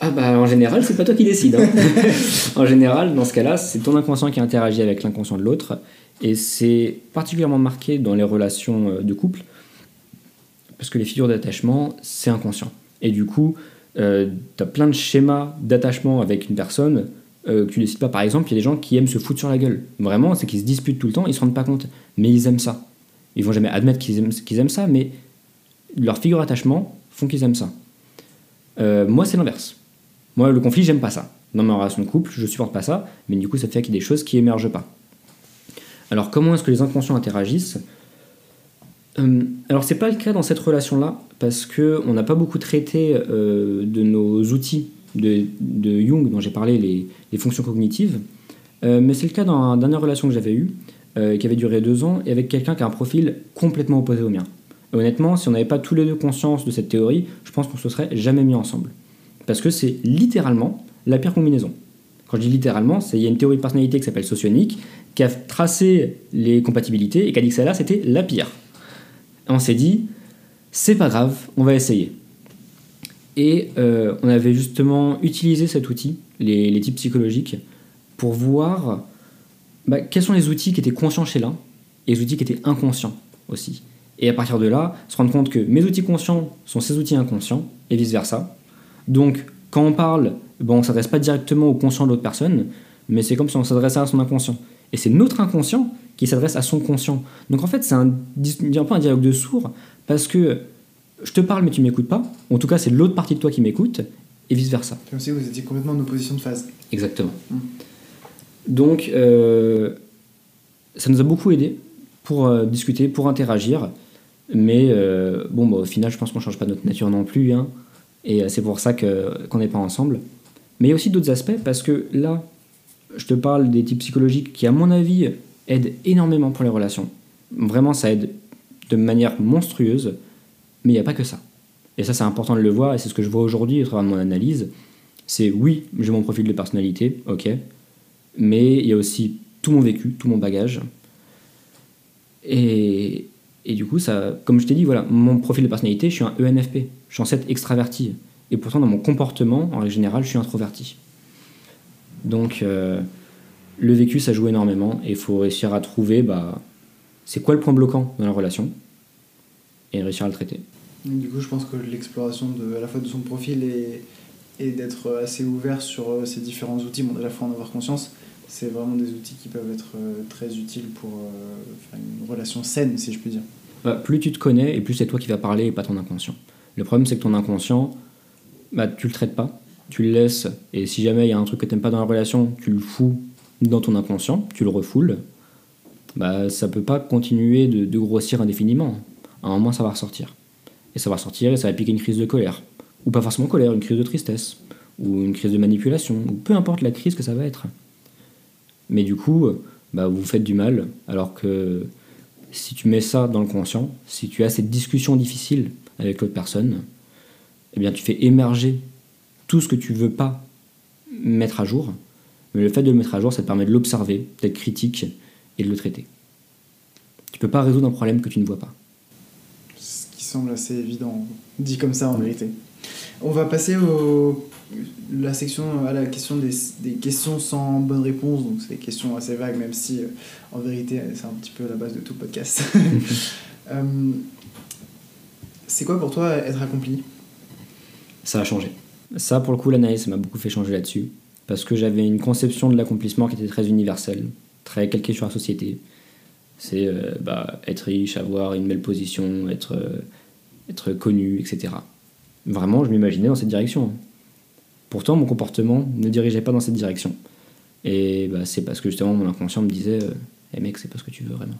ah bah en général, c'est pas toi qui décides. Hein. en général, dans ce cas-là, c'est ton inconscient qui interagit avec l'inconscient de l'autre. Et c'est particulièrement marqué dans les relations euh, de couple, parce que les figures d'attachement, c'est inconscient. Et du coup, euh, tu as plein de schémas d'attachement avec une personne euh, que tu décides pas. Par exemple, il y a des gens qui aiment se foutre sur la gueule. Vraiment, c'est qu'ils se disputent tout le temps, ils se rendent pas compte. Mais ils aiment ça. Ils vont jamais admettre qu'ils aiment, qu'ils aiment ça, mais leurs figures d'attachement font qu'ils aiment ça. moi, c'est l'inverse. Moi, le conflit, j'aime pas ça. Dans ma relation de couple, je supporte pas ça, mais du coup, ça fait qu'il y a des choses qui émergent pas. Alors, comment est-ce que les inconscients interagissent? Euh, Alors, c'est pas le cas dans cette relation-là, parce que on n'a pas beaucoup traité euh, de nos outils de, Jung, dont j'ai parlé, les, fonctions cognitives. Euh, mais c'est le cas dans la dernière relation que j'avais eue, qui avait duré deux ans, et avec quelqu'un qui a un profil complètement opposé au mien. honnêtement, si on n'avait pas tous les deux conscience de cette théorie, je pense qu'on se serait jamais mis ensemble. Parce que c'est littéralement la pire combinaison. Quand je dis littéralement, il y a une théorie de personnalité qui s'appelle socionique, qui a tracé les compatibilités et qui a dit que celle-là, c'était la pire. On s'est dit, c'est pas grave, on va essayer. Et euh, on avait justement utilisé cet outil, les, types psychologiques, pour voir bah, quels sont les outils qui étaient conscients chez l'un et les outils qui étaient inconscients aussi. Et à partir de là, se rendre compte que mes outils conscients sont ces outils inconscients et vice-versa. Donc, quand on parle, bon, on ne s'adresse pas directement au conscient de l'autre personne, mais c'est comme si on s'adressait à son inconscient. Et c'est notre inconscient qui s'adresse à son conscient. Donc en fait, c'est un, un peu un dialogue de sourds, parce que je te parle mais tu m'écoutes pas. En tout cas, c'est l'autre partie de toi qui m'écoute, et vice-versa. Comme si vous étiez complètement en opposition de phase. Exactement. Hum. Donc, euh, ça nous a beaucoup aidé pour euh, discuter, pour interagir. Mais euh, bon, bah, au final, je pense qu'on ne change pas notre nature non plus. Hein. Et euh, c'est pour ça qu'on n'est pas ensemble. Mais il y a aussi d'autres aspects, parce que là, je te parle des types psychologiques qui, à mon avis, aident énormément pour les relations. Vraiment, ça aide de manière monstrueuse, mais il n'y a pas que ça. Et ça, c'est important de le voir, et c'est ce que je vois aujourd'hui au travers de mon analyse. C'est oui, j'ai mon profil de personnalité, ok, mais il y a aussi tout mon vécu, tout mon bagage. Et, et du coup, ça, comme je t'ai dit, voilà, mon profil de personnalité, je suis un ENFP. Je suis en fait extraverti. Et pourtant, dans mon comportement, en général, je suis introverti. Donc, euh, le vécu, ça joue énormément. Et il faut réussir à trouver, bah, c'est quoi le point bloquant dans la relation et réussir à le traiter. Du coup, je pense que l'exploration de, à la fois de son profil et, d'être assez ouvert sur euh, ces différents outils, bon, déjà, il faut en avoir conscience, c'est vraiment des outils qui peuvent être euh, très utiles pour relation saine, si je puis dire. Bah, plus tu te connais et plus c'est toi qui vas parler et pas ton inconscient. Le problème, c'est que ton inconscient, bah, tu le traites pas, tu le laisses, et si jamais il y a un truc que tu n'aimes pas dans la relation, tu le fous dans ton inconscient, tu le refoules, bah, ça peut pas continuer de, grossir indéfiniment. À un moment, ça va ressortir. Et ça va ressortir et ça va piquer une crise de colère. Ou pas forcément colère, une crise de tristesse, ou une crise de manipulation, ou peu importe la crise que ça va être. Mais du coup, bah, vous faites du mal, alors que si tu mets ça dans le conscient, si tu as cette discussion difficile avec l'autre personne, eh bien tu fais émerger tout ce que tu veux pas mettre à jour. Mais le fait de le mettre à jour, ça te permet de l'observer, d'être critique et de le traiter. Tu peux pas résoudre un problème que tu ne vois pas. Ce qui semble assez évident, dit comme ça en vérité. On va passer au la section à la question des, des, questions sans bonne réponse, donc c'est des questions assez vagues, même si en vérité c'est un petit peu la base de tout podcast. c'est quoi pour toi être accompli? Ça a changé. Ça, pour le coup, l'analyse m'a beaucoup fait changer là-dessus. Parce que j'avais une conception de l'accomplissement qui était très universelle, très calquée sur la société. C'est euh, bah, être riche, avoir une belle position, être, euh, être connu, etc. Vraiment, je m'imaginais dans cette direction. Pourtant, mon comportement ne dirigeait pas dans cette direction. Et bah, c'est parce que justement mon inconscient me disait euh, mec, c'est pas ce que tu veux vraiment.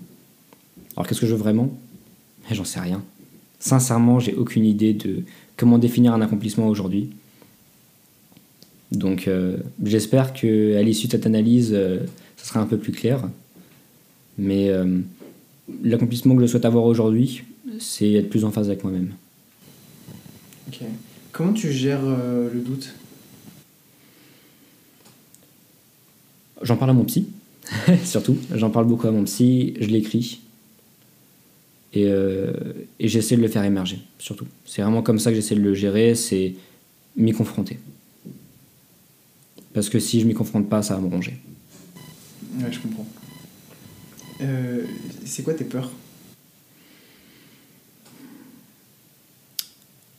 Alors qu'est-ce que je veux vraiment? Eh, J'en sais rien. Sincèrement, j'ai aucune idée de comment définir un accomplissement aujourd'hui. Donc j'espère qu'à l'issue de cette analyse, ça sera un peu plus clair. Mais euh, l'accomplissement que je souhaite avoir aujourd'hui, c'est être plus en phase avec moi-même. Ok. Comment tu gères euh, le doute? J'en parle à mon psy, surtout. J'en parle beaucoup à mon psy, je l'écris. Et, euh, et j'essaie de le faire émerger, surtout. C'est vraiment comme ça que j'essaie de le gérer, c'est m'y confronter. Parce que si je m'y confronte pas, ça va me ronger. Ouais, je comprends. Euh, c'est quoi tes peurs?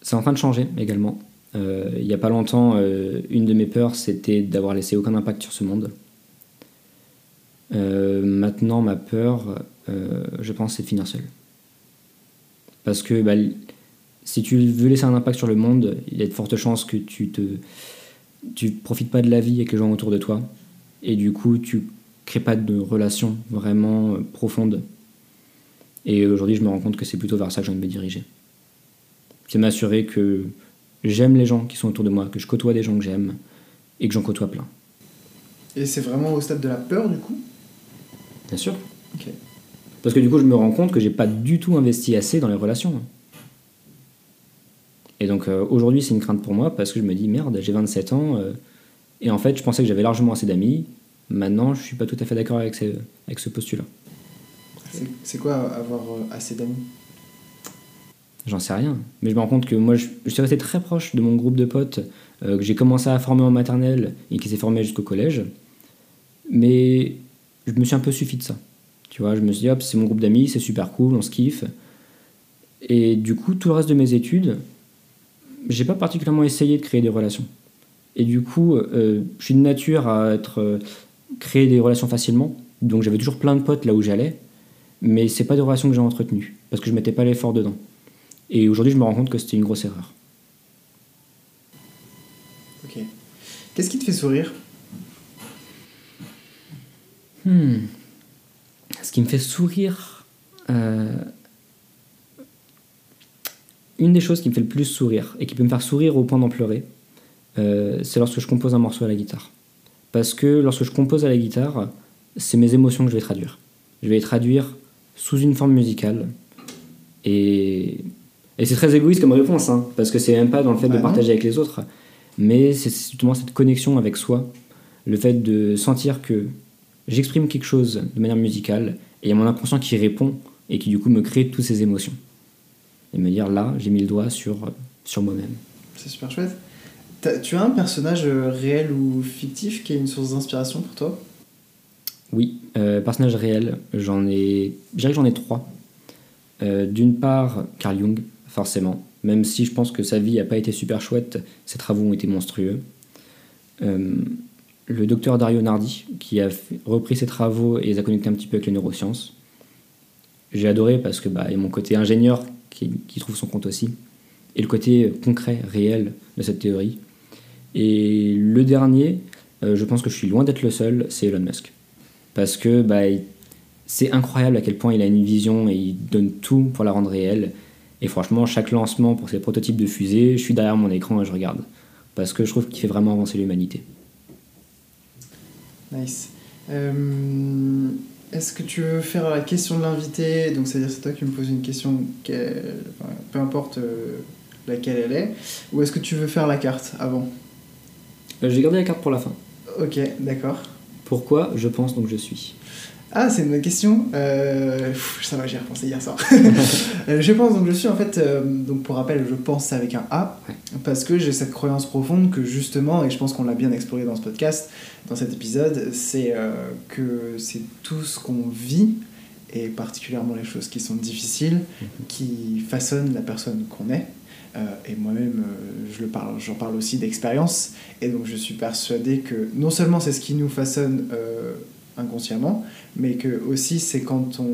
C'est en train de changer également. Euh, il n'y a pas longtemps, euh, une de mes peurs, c'était d'avoir laissé aucun impact sur ce monde. Maintenant, ma peur, je pense, c'est de finir seul. Parce que bah, si tu veux laisser un impact sur le monde, il y a de fortes chances que tu te tu profites pas de la vie avec les gens autour de toi. Et du coup, tu crée pas de relation vraiment euh, profonde. Et aujourd'hui, je me rends compte que c'est plutôt vers ça que envie de me diriger. C'est m'assurer que j'aime les gens qui sont autour de moi, que je côtoie des gens que j'aime et que j'en côtoie plein. Et c'est vraiment au stade de la peur, du coup? Bien sûr. Parce que du coup, je me rends compte que j'ai pas du tout investi assez dans les relations. Et donc euh, aujourd'hui, c'est une crainte pour moi parce que je me dis merde, j'ai 27 ans euh, et en fait, je pensais que j'avais largement assez d'amis Maintenant, je suis pas tout à fait d'accord avec, avec ce postulat. C'est quoi avoir euh, assez d'amis? J'en sais rien. Mais je me rends compte que moi, je, suis resté très proche de mon groupe de potes euh, que j'ai commencé à former en maternelle et qui s'est formé jusqu'au collège. Mais je me suis un peu suffi de ça. Tu vois, je me suis dit, hop, c'est mon groupe d'amis, c'est super cool, on se kiffe. Et du coup, tout le reste de mes études, j'ai pas particulièrement essayé de créer des relations. Et du coup, euh, je suis de nature à être créer des relations facilement. Donc j'avais toujours plein de potes là où j'allais, mais c'est pas des relations que j'ai entretenues parce que je mettais pas l'effort dedans. Et aujourd'hui, je me rends compte que c'était une grosse erreur. Ok. Qu'est-ce qui te fait sourire? Hmm. Ce qui me fait sourire. Euh, une des choses qui me fait le plus sourire et qui peut me faire sourire au point d'en pleurer, euh, c'est lorsque je compose un morceau à la guitare. Parce que lorsque je compose à la guitare, c'est mes émotions que je vais traduire. Je vais les traduire sous une forme musicale. Et, et c'est très égoïste comme réponse, hein, parce que c'est même pas dans le fait de bah partager avec les autres, mais c'est justement cette connexion avec soi, le fait de sentir que j'exprime quelque chose de manière musicale, et il y a mon inconscient qui répond, et qui du coup me crée toutes ces émotions. Et me dire là, j'ai mis le doigt sur, sur moi-même. C'est super chouette tu as un personnage euh, réel ou fictif qui est une source d'inspiration pour toi? Oui, euh, personnage réel, j'en ai. Je dirais que j'en ai trois. Euh, d'une part, Carl Jung, forcément. Même si je pense que sa vie n'a pas été super chouette, ses travaux ont été monstrueux. Le docteur Dario Nardi, qui a repris ses travaux et les a connectés un petit peu avec les neurosciences. J'ai adoré parce que il y a mon côté ingénieur qui, trouve son compte aussi, et le côté concret, réel de cette théorie. Et le dernier, euh, je pense que je suis loin d'être le seul, c'est Elon Musk. Parce que bah, c'est incroyable à quel point il a une vision et il donne tout pour la rendre réelle. Et franchement, chaque lancement pour ses prototypes de fusée, je suis derrière mon écran et je regarde. Parce que je trouve qu'il fait vraiment avancer l'humanité. Nice. Euh, est-ce que tu veux faire la question de l'invité? Donc, c'est-à-dire, c'est toi qui me poses une question, peu importe euh, laquelle elle est. Ou est-ce que tu veux faire la carte avant? Euh, j'ai gardé la carte pour la fin. Ok, d'accord. Pourquoi je pense donc je suis? Ah, c'est une bonne question. Euh, ça va, j'y ai repensé hier soir. Euh, je pense, donc je suis en fait, euh, donc pour rappel, je pense avec un A, parce que j'ai cette croyance profonde que justement, et je pense qu'on l'a bien exploré dans ce podcast, dans cet épisode, c'est euh, que c'est tout ce qu'on vit, et particulièrement les choses qui sont difficiles, qui façonnent la personne qu'on est. Euh, et moi-même, euh, je le parle, j'en parle aussi d'expérience, et donc je suis persuadé que non seulement c'est ce qui nous façonne euh, inconsciemment, mais que aussi c'est quand on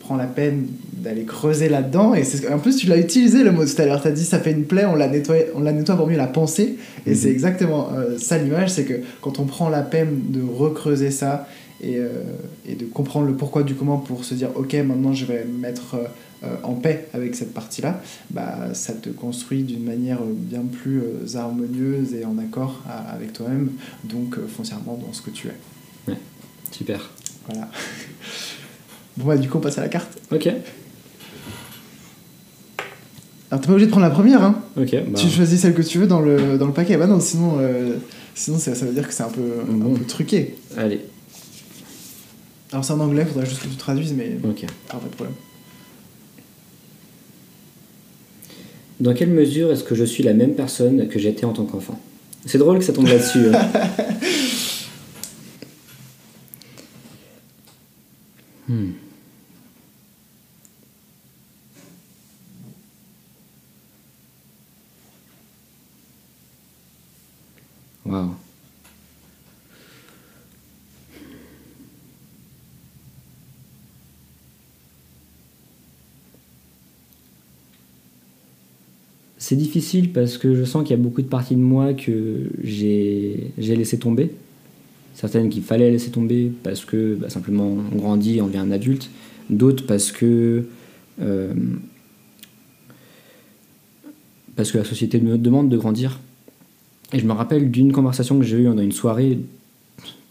prend la peine d'aller creuser là-dedans. Et c'est en plus, tu l'as utilisé le mot tout à l'heure. Tu as dit ça fait une plaie, on la nettoie, on la nettoie pour mieux la penser. Et Mhm. c'est exactement euh, ça l'image c'est que quand on prend la peine de recreuser ça et, euh, et de comprendre le pourquoi du comment pour se dire ok, maintenant je vais me mettre euh, en paix avec cette partie-là, bah, ça te construit d'une manière bien plus euh, harmonieuse et en accord à- avec toi-même, donc foncièrement dans ce que tu es. Super. Voilà. Bon, bah, du coup, on passe à la carte. Ok. Alors, t'es pas obligé de prendre la première, hein. Ok. bah, Tu choisis celle que tu veux dans le, dans le paquet. Bah non, sinon, euh, sinon ça, ça veut dire que c'est un peu, un Bon. peu truqué. Allez. Alors, c'est en anglais, faudra juste que tu traduises, mais Ok. pas de problème. Dans quelle mesure est-ce que je suis la même personne que j'étais en tant qu'enfant? C'est drôle que ça tombe là-dessus. hein. Hmm. C'est difficile parce que je sens qu'il y a beaucoup de parties de moi que j'ai laissé tomber. Certaines qu'il fallait laisser tomber parce que bah, simplement on grandit, on devient un adulte. D'autres parce que euh, parce que la société me demande de grandir. Et je me rappelle d'une conversation que j'ai eue dans une soirée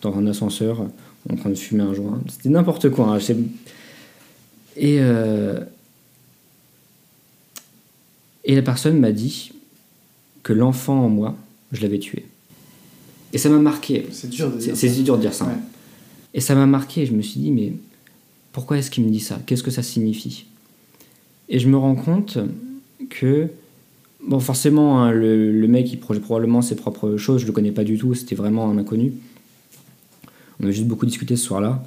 dans un ascenseur en train de fumer un joint. C'était n'importe quoi. hein. Et euh, et la personne m'a dit que l'enfant en moi, je l'avais tué. Et ça m'a marqué. C'est dur de dire c'est ça. dur de dire ça. Ouais. Et ça m'a marqué. Je me suis dit, mais pourquoi est-ce qu'il me dit ça? Qu'est-ce que ça signifie? Et je me rends compte que, bon, forcément, hein, le, le mec, il projette probablement ses propres choses. Je le connais pas du tout. C'était vraiment un inconnu. On a juste beaucoup discuté ce soir-là.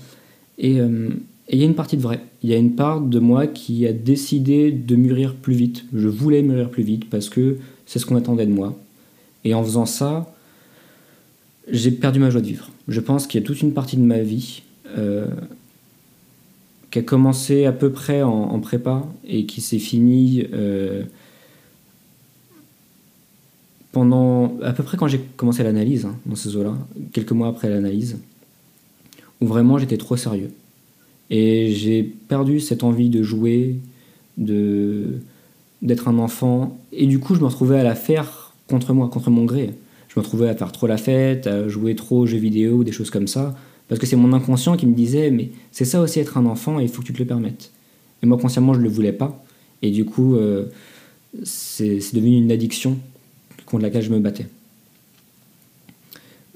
Et euh, et il y a une partie de vrai. Il y a une part de moi qui a décidé de mûrir plus vite. Je voulais mûrir plus vite parce que c'est ce qu'on attendait de moi. Et en faisant ça, j'ai perdu ma joie de vivre. Je pense qu'il y a toute une partie de ma vie euh, qui a commencé à peu près en, prépa et qui s'est finie euh, pendant à peu près quand j'ai commencé l'analyse hein, dans ces eaux-là, quelques mois après l'analyse, où vraiment j'étais trop sérieux. Et j'ai perdu cette envie de jouer, de d'être un enfant, et du coup je me retrouvais à la faire contre moi, contre mon gré. Je me retrouvais à faire trop la fête, à jouer trop aux jeux vidéo, des choses comme ça, parce que c'est mon inconscient qui me disait mais c'est ça aussi être un enfant et il faut que tu te le permettes. Et moi consciemment je ne le voulais pas, et du coup euh, c'est devenu une addiction contre laquelle je me battais.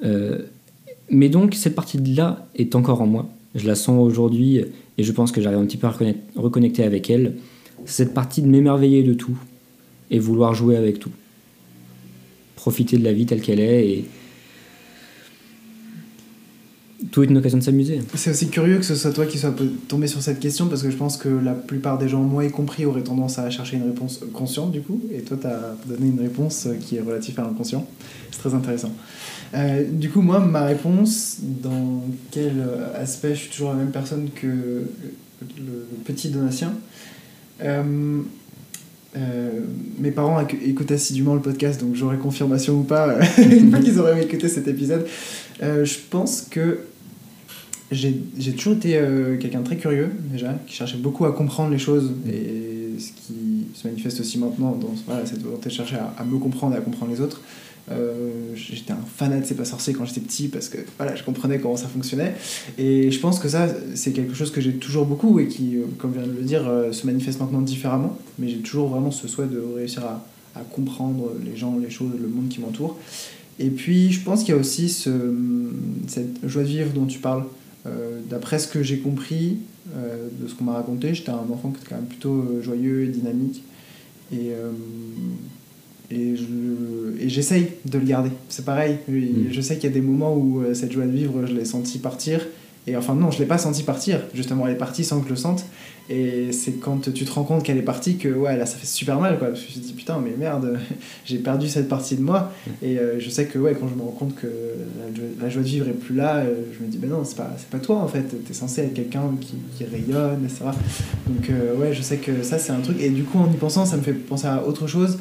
Euh, mais donc cette partie-là est encore en moi. Je la sens aujourd'hui et je pense que j'arrive un petit peu à reconnect- reconnecter avec elle. Cette partie de m'émerveiller de tout et vouloir jouer avec tout. Profiter de la vie telle qu'elle est et tout est une occasion de s'amuser. C'est aussi curieux que ce soit toi qui sois tombé sur cette question parce que je pense que la plupart des gens, moi y compris, auraient tendance à chercher une réponse consciente du coup, et toi t'as donné une réponse qui est relative à l'inconscient. C'est très intéressant. Euh, du coup, moi, ma réponse, dans quel aspect je suis toujours la même personne que le petit Donatien Euh, euh, mes parents éc- écoutent assidûment le podcast, donc j'aurai confirmation ou pas euh, une fois qu'ils auraient écouté cet épisode. Euh, je pense que j'ai toujours été quelqu'un très curieux, déjà, qui cherchait beaucoup à comprendre les choses, et ce qui se manifeste aussi maintenant dans cette volonté de chercher à me comprendre et à comprendre les autres. Euh, j'étais un fanat de C'est pas sorcier quand j'étais petit parce que voilà, je comprenais comment ça fonctionnait. Et je pense que ça, c'est quelque chose que j'ai toujours beaucoup et qui, euh, comme je viens de le dire, euh, se manifeste maintenant différemment. Mais j'ai toujours vraiment ce souhait de réussir à, comprendre les gens, les choses, le monde qui m'entoure. Et puis, je pense qu'il y a aussi ce, cette joie de vivre dont tu parles, d'après ce que j'ai compris de ce qu'on m'a raconté, j'étais un enfant qui était quand même plutôt joyeux et dynamique. Et, je, et j'essaye de le garder. C'est pareil. Mm. Je sais qu'il y a des moments où cette joie de vivre, je l'ai senti partir. Et enfin, non, je ne l'ai pas senti partir. Justement, elle est partie sans que je le sente. Et c'est quand tu te rends compte qu'elle est partie que, ouais, là, ça fait super mal, quoi. Je me dit, putain, mais merde, j'ai perdu cette partie de moi. Et euh, je sais que, ouais, quand je me rends compte que la, joie de vivre est plus là, euh, je me dis, mais non, c'est pas, pas toi, en fait. T'es censé être quelqu'un qui, qui, rayonne, etc. Donc, euh, ouais, je sais que ça, c'est un truc. Et du coup, en y pensant, ça me fait penser à autre chose,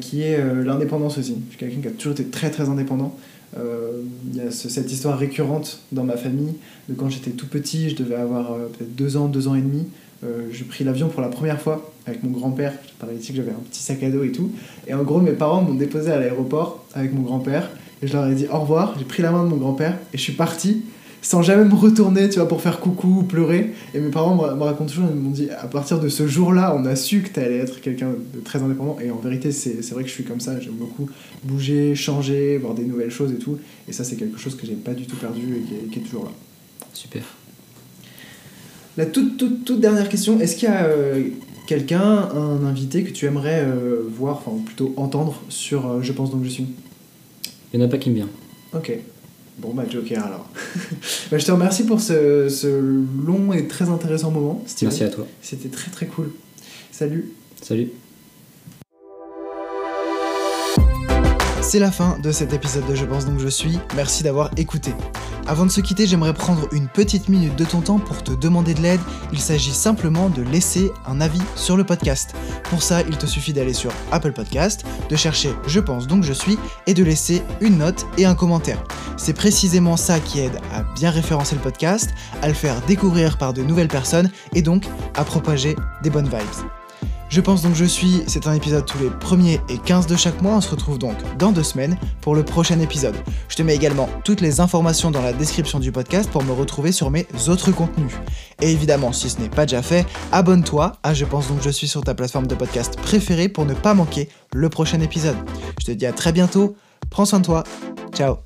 qui est l'indépendance aussi. Je suis quelqu'un qui a toujours été très, très indépendant. Euh, il y a cette histoire récurrente dans ma famille de quand j'étais tout petit, je devais avoir euh, peut-être deux ans, deux ans et demi. Euh, j'ai pris l'avion pour la première fois avec mon grand-père. Je parlais ici que j'avais un petit sac à dos et tout. Et en gros, mes parents m'ont déposé à l'aéroport avec mon grand-père. Et je leur ai dit au revoir. J'ai pris la main de mon grand-père et je suis parti sans jamais me retourner, tu vois, pour faire coucou ou pleurer. Et mes parents me, racontent toujours, ils m'ont dit, à partir de ce jour-là, on a su que tu allais être quelqu'un de très indépendant. Et en vérité, c'est vrai que je suis comme ça, j'aime beaucoup bouger, changer, voir des nouvelles choses et tout. Et ça, c'est quelque chose que j'ai pas du tout perdu et qui est, toujours là. Super. La toute, toute, toute dernière question, est-ce qu'il y a euh, quelqu'un, un invité que tu aimerais euh, voir, enfin plutôt entendre sur euh, Je pense donc je suis? Il n'y en a pas qui me vient. Ok. Bon, bah, Joker alors. bah, je te remercie pour ce, ce, long et très intéressant moment. Merci à toi. C'était très très cool. Salut. Salut. C'est la fin de cet épisode de Je pense donc je suis. Merci d'avoir écouté. Avant de se quitter, j'aimerais prendre une petite minute de ton temps pour te demander de l'aide. Il s'agit simplement de laisser un avis sur le podcast. Pour ça, il te suffit d'aller sur Apple Podcast, de chercher Je pense donc je suis et de laisser une note et un commentaire. C'est précisément ça qui aide à bien référencer le podcast, à le faire découvrir par de nouvelles personnes et donc à propager des bonnes vibes. Je pense donc je suis, c'est un épisode tous les premiers et 15 de chaque mois, on se retrouve donc dans deux semaines pour le prochain épisode. Je te mets également toutes les informations dans la description du podcast pour me retrouver sur mes autres contenus. Et évidemment, si ce n'est pas déjà fait, abonne-toi à Je pense donc je suis sur ta plateforme de podcast préférée pour ne pas manquer le prochain épisode. Je te dis à très bientôt, prends soin de toi, ciao